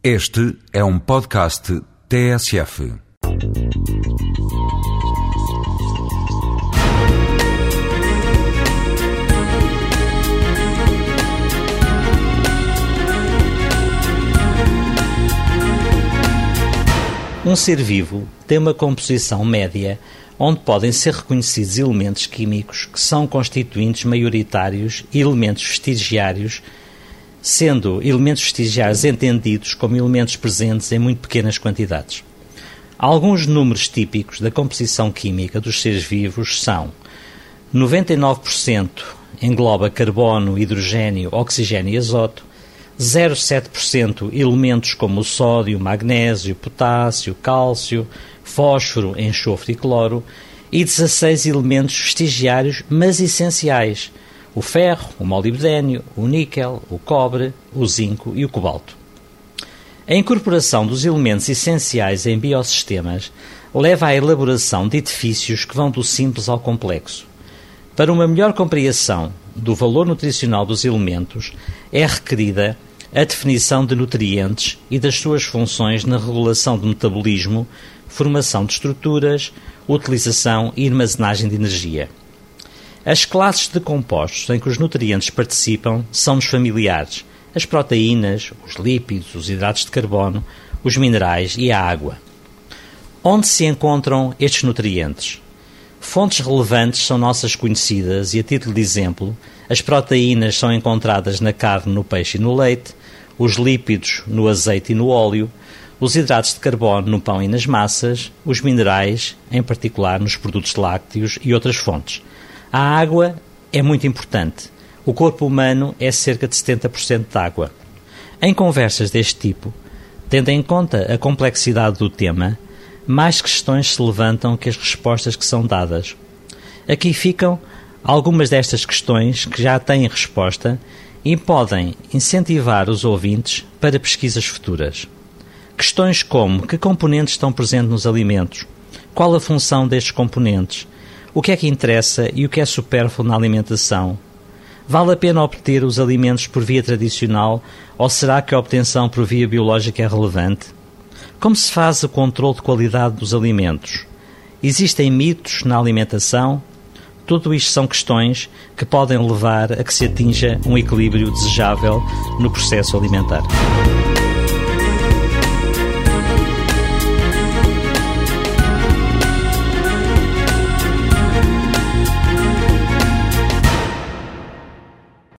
Este é um podcast TSF. Um ser vivo tem uma composição média onde podem ser reconhecidos elementos químicos que são constituintes maioritários e elementos vestigiários, sendo elementos vestigiários entendidos como elementos presentes em muito pequenas quantidades. Alguns números típicos da composição química dos seres vivos são 99% engloba carbono, hidrogênio, oxigênio e azoto, 0,7% elementos como sódio, magnésio, potássio, cálcio, fósforo, enxofre e cloro, e 16 elementos vestigiários, mas essenciais: o ferro, o molibdênio, o níquel, o cobre, o zinco e o cobalto. A incorporação dos elementos essenciais em biosistemas leva à elaboração de edifícios que vão do simples ao complexo. Para uma melhor compreensão do valor nutricional dos elementos, é requerida a definição de nutrientes e das suas funções na regulação do metabolismo, formação de estruturas, utilização e armazenagem de energia. As classes de compostos em que os nutrientes participam são os familiares, as proteínas, os lípidos, os hidratos de carbono, os minerais e a água. Onde se encontram estes nutrientes? Fontes relevantes são nossas conhecidas e, a título de exemplo, as proteínas são encontradas na carne, no peixe e no leite, os lípidos no azeite e no óleo, os hidratos de carbono no pão e nas massas, os minerais, em particular nos produtos lácteos e outras fontes. A água é muito importante. O corpo humano é cerca de 70% de água. Em conversas deste tipo, tendo em conta a complexidade do tema, mais questões se levantam que as respostas que são dadas. Aqui ficam algumas destas questões que já têm resposta e podem incentivar os ouvintes para pesquisas futuras. Questões como que componentes estão presentes nos alimentos, qual a função destes componentes, o que é que interessa e o que é supérfluo na alimentação. Vale a pena obter os alimentos por via tradicional ou será que a obtenção por via biológica é relevante? Como se faz o controle de qualidade dos alimentos? Existem mitos na alimentação? Tudo isto são questões que podem levar a que se atinja um equilíbrio desejável no processo alimentar.